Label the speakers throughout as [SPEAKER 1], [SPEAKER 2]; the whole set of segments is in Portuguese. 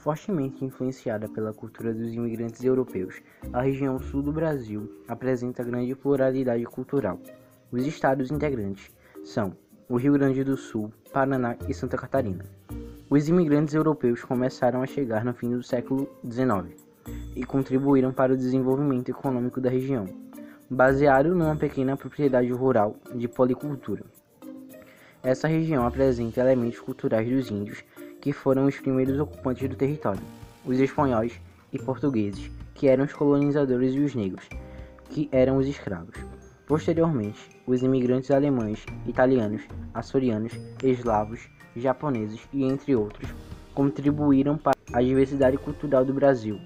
[SPEAKER 1] Fortemente influenciada pela cultura dos imigrantes europeus, a região sul do Brasil apresenta grande pluralidade cultural. Os estados integrantes são o Rio Grande do Sul, Paraná e Santa Catarina. Os imigrantes europeus começaram a chegar no fim do século XIX e contribuíram para o desenvolvimento econômico da região, baseado numa pequena propriedade rural de policultura. Essa região apresenta elementos culturais dos índios que foram os primeiros ocupantes do território, os espanhóis e portugueses, que eram os colonizadores, e os negros, que eram os escravos. Posteriormente, os imigrantes alemães, italianos, açorianos, eslavos, japoneses e entre outros contribuíram para a diversidade cultural do Brasil.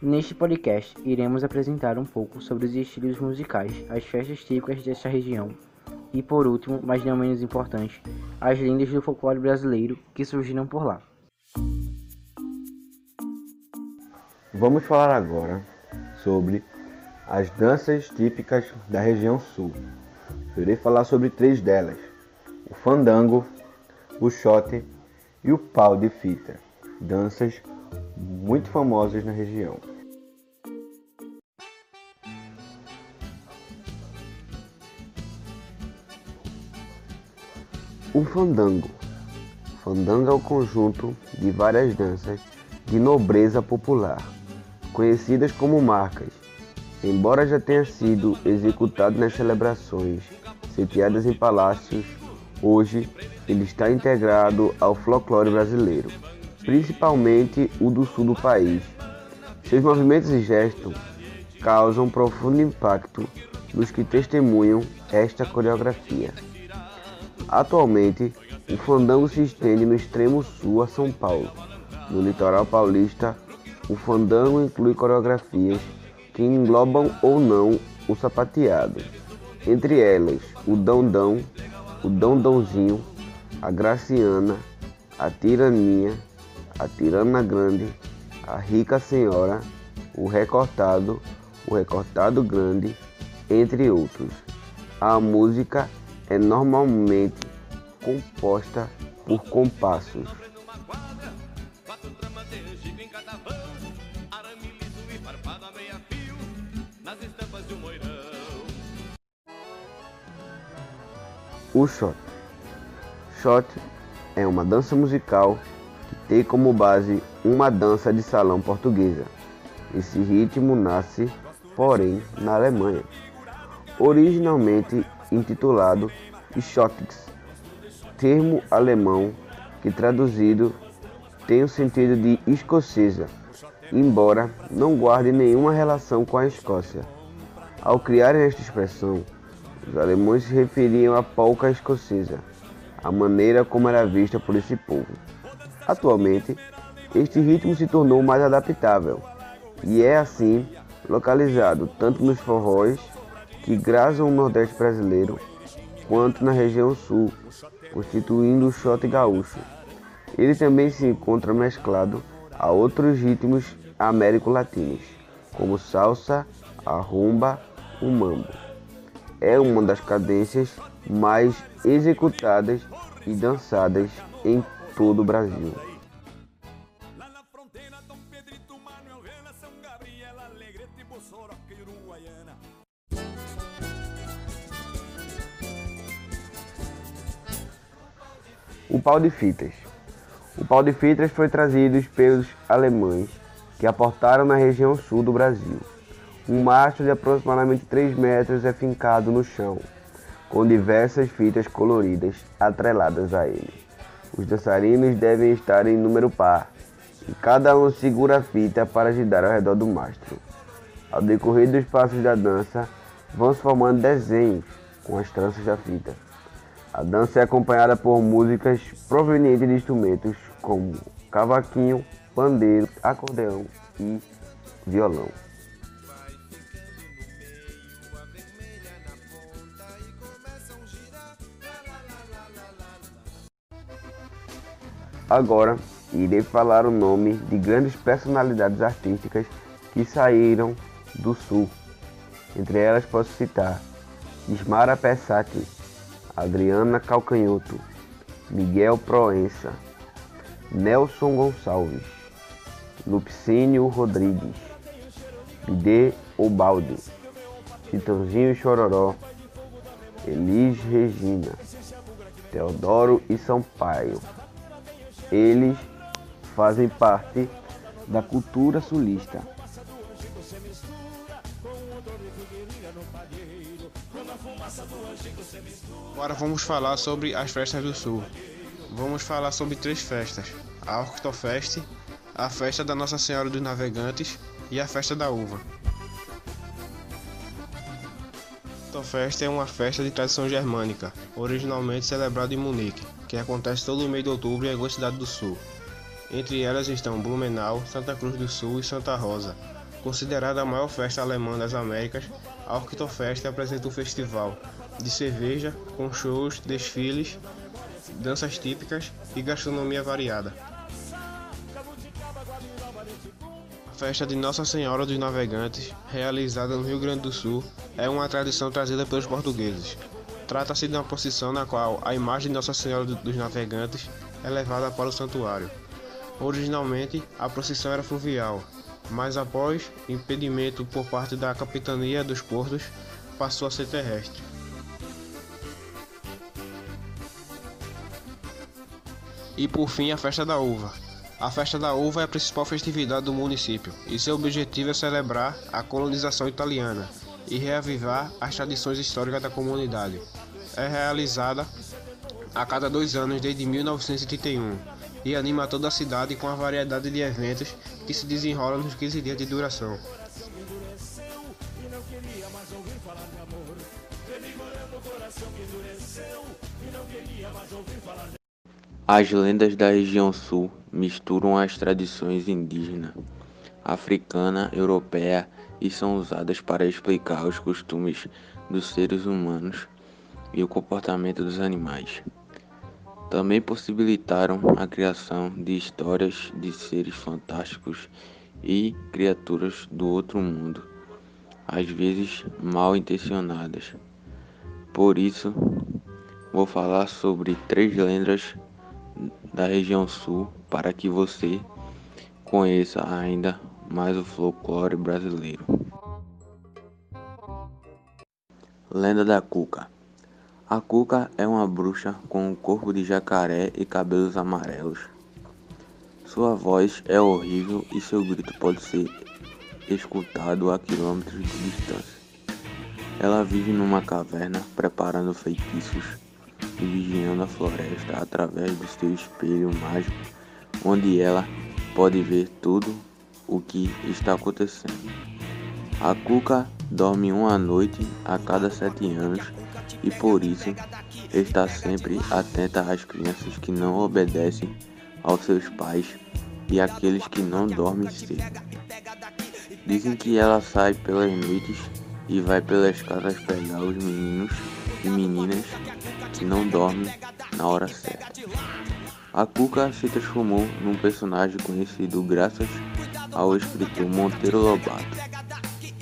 [SPEAKER 1] Neste podcast, iremos apresentar um pouco sobre os estilos musicais, as festas típicas desta região e, por último, mas não menos importante, as lendas do folclore brasileiro que surgiram por lá.
[SPEAKER 2] Vamos falar agora sobre as danças típicas da região sul. Eu irei falar sobre três delas: o fandango, o xote e o pau de fita, danças muito famosas na região. O fandango. Fandango é o conjunto de várias danças de nobreza popular, conhecidas como marcas. Embora já tenha sido executado nas celebrações sitiadas em palácios, hoje ele está integrado ao folclore brasileiro, principalmente o do sul do país. Seus movimentos e gestos causam profundo impacto nos que testemunham esta coreografia. Atualmente, o fandango se estende no extremo sul a São Paulo. No litoral paulista, o fandango inclui coreografias que englobam ou não o sapateado. Entre elas, o dandão, o dandãozinho, a graciana, a tiraninha, a tirana grande, a rica senhora, o recortado, o recortado grande, entre outros. A música é normalmente composta por compassos. O shot. Shot é uma dança musical que tem como base uma dança de salão portuguesa. Esse ritmo nasce, porém, na Alemanha. Originalmente intitulado Schottis, termo alemão que traduzido tem o sentido de escocesa, embora não guarde nenhuma relação com a Escócia. Ao criarem esta expressão, os alemães se referiam à polca escocesa, a maneira como era vista por esse povo. Atualmente, este ritmo se tornou mais adaptável e é assim localizado tanto nos forróis que grazam o Nordeste brasileiro, quanto na região Sul, constituindo o shot gaúcho. Ele também se encontra mesclado a outros ritmos américo-latinos, como salsa, a rumba, o mambo. É uma das cadências mais executadas e dançadas em todo o Brasil. O pau de fitas. O pau de fitas foi trazido pelos alemães que aportaram na região sul do Brasil. Um mastro de aproximadamente 3 metros é fincado no chão, com diversas fitas coloridas atreladas a ele. Os dançarinos devem estar em número par, e cada um segura a fita para girar ao redor do mastro. Ao decorrer dos passos da dança, vão se formando desenhos com as tranças da fita. A dança é acompanhada por músicas provenientes de instrumentos como cavaquinho, pandeiro, acordeão e violão. Agora irei falar o nome de grandes personalidades artísticas que saíram do sul. Entre elas posso citar Ismara Pessati, Adriana Calcanhoto, Miguel Proença, Nelson Gonçalves, Lupicínio Rodrigues, Bidê Obaldo, Chitãozinho Chororó, Elis Regina, Teodoro e Sampaio. Eles fazem parte da cultura sulista.
[SPEAKER 3] Agora vamos falar sobre as festas do Sul. Vamos falar sobre três festas: a Oktoberfest, a festa da Nossa Senhora dos Navegantes e a festa da uva. Oktoberfest é uma festa de tradição germânica, originalmente celebrada em Munique, que acontece todo mês de outubro em alguma cidade do sul. Entre elas estão Blumenau, Santa Cruz do Sul e Santa Rosa. Considerada a maior festa alemã das Américas, a Oktoberfest apresenta um festival de cerveja com shows, desfiles, danças típicas e gastronomia variada. A festa de Nossa Senhora dos Navegantes, realizada no Rio Grande do Sul, é uma tradição trazida pelos portugueses. Trata-se de uma procissão na qual a imagem de Nossa Senhora dos Navegantes é levada para o santuário. Originalmente, a procissão era fluvial, mas após impedimento por parte da Capitania dos Portos, passou a ser terrestre. E por fim, a Festa da Uva. A Festa da Uva é a principal festividade do município e seu objetivo é celebrar a colonização italiana e reavivar as tradições históricas da comunidade. É realizada a cada dois anos desde 1931 e anima toda a cidade com a variedade de eventos que se desenrolam nos 15 dias de duração.
[SPEAKER 4] As lendas da região sul misturam as tradições indígena, africana, europeia e são usadas para explicar os costumes dos seres humanos e o comportamento dos animais. Também possibilitaram a criação de histórias de seres fantásticos e criaturas do outro mundo, às vezes mal intencionadas. Por isso, vou falar sobre três lendas da região sul para que você conheça ainda mais o folclore brasileiro. Lenda da Cuca A Cuca é uma bruxa com um corpo de jacaré e cabelos amarelos. Sua voz é horrível e seu grito pode ser escutado a quilômetros de distância. Ela vive numa caverna preparando feitiços vigiando a floresta através do seu espelho mágico, onde ela pode ver tudo o que está acontecendo. A Cuca dorme uma noite a cada sete anos e por isso está sempre atenta às crianças que não obedecem aos seus pais e àqueles que não dormem cedo. Dizem que ela sai pelas noites e vai pelas casas pegar os meninos e meninas que não dormem na hora certa. A Cuca se transformou num personagem conhecido graças ao escritor Monteiro Lobato,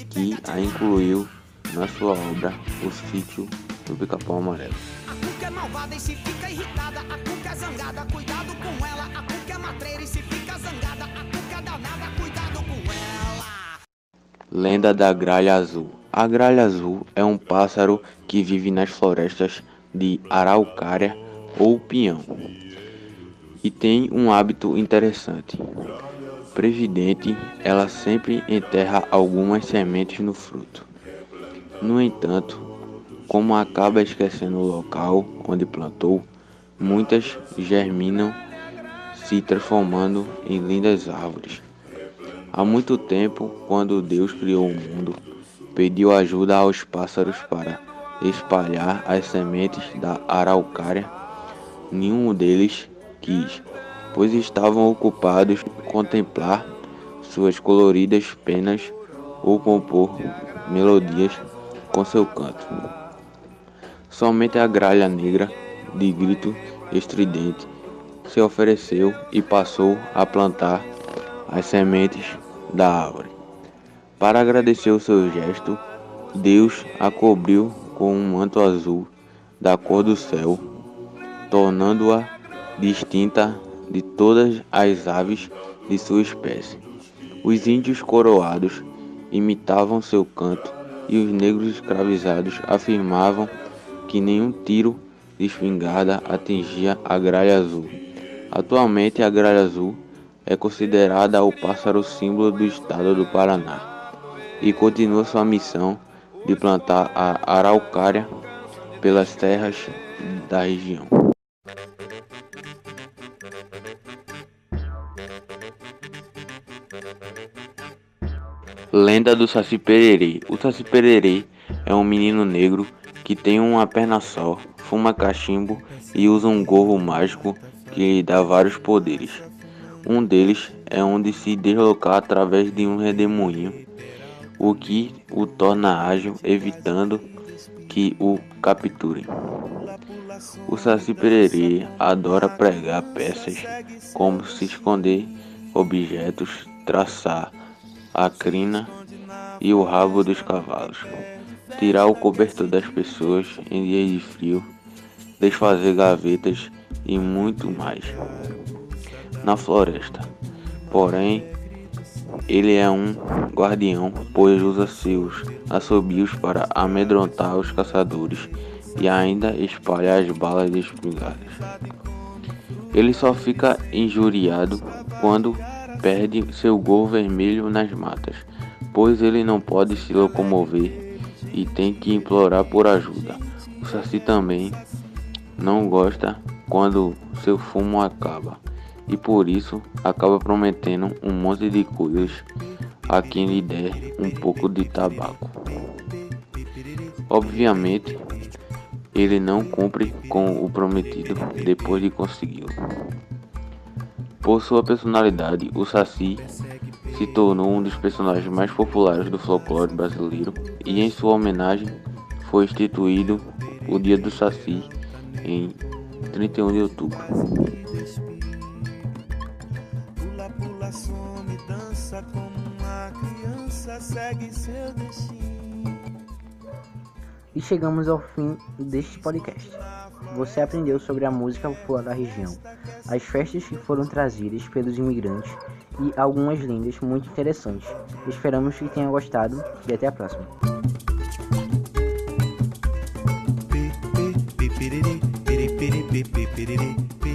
[SPEAKER 4] que a incluiu na sua obra O Sítio do Pica-Pau Amarelo. A Cuca é malvada e se fica irritada, a Cuca é zangada, cuidado com ela, a Cuca é matreira e se fica zangada, a Cuca é danada, cuidado com ela. Lenda da Gralha Azul A gralha azul é um pássaro que vive nas florestas de araucária ou pinhão e tem um hábito interessante. Previdente, ela sempre enterra algumas sementes no fruto. No entanto, como acaba esquecendo o local onde plantou, muitas germinam, se transformando em lindas árvores. Há muito tempo, quando Deus criou o mundo, pediu ajuda aos pássaros para espalhar as sementes da araucária. Nenhum deles quis, pois estavam ocupados em contemplar suas coloridas penas ou compor melodias com seu canto. Somente a gralha negra, de grito estridente, se ofereceu e passou a plantar as sementes da árvore. Para agradecer o seu gesto, Deus a cobriu com um manto azul da cor do céu, tornando-a distinta de todas as aves de sua espécie. Os índios coroados imitavam seu canto e os negros escravizados afirmavam que nenhum tiro de espingarda atingia a gralha azul. Atualmente, a gralha azul é considerada o pássaro símbolo do estado do Paraná e continua sua missão de plantar a araucária pelas terras da região. Lenda do Saci Pererê O Saci Pererê é um menino negro que tem uma perna só, fuma cachimbo e usa um gorro mágico que lhe dá vários poderes. Um deles é onde se deslocar através de um redemoinho, o que o torna ágil, evitando que o capturem. O Saci Pererê adora pregar peças como se esconder objetos, traçar a crina e o rabo dos cavalos, tirar o cobertor das pessoas em dias de frio, desfazer gavetas e muito mais. Na floresta, porém, ele é um guardião, pois usa seus assobios para amedrontar os caçadores e ainda espalha as balas de espingardas. Ele só fica injuriado quando perde seu gol vermelho nas matas, pois ele não pode se locomover e tem que implorar por ajuda. O Saci também não gosta quando seu fumo acaba e por isso acaba prometendo um monte de coisas a quem lhe der um pouco de tabaco. Obviamente, ele não cumpre com o prometido depois de consegui-lo. Por sua personalidade, o Saci se tornou um dos personagens mais populares do folclore brasileiro e em sua homenagem foi instituído o Dia do Saci em 31 de outubro. Segue seu
[SPEAKER 1] destino. E chegamos ao fim deste podcast. Você aprendeu sobre a música popular da região, as festas que foram trazidas pelos imigrantes e algumas lendas muito interessantes. Esperamos que tenha gostado e até a próxima. Be, be, be,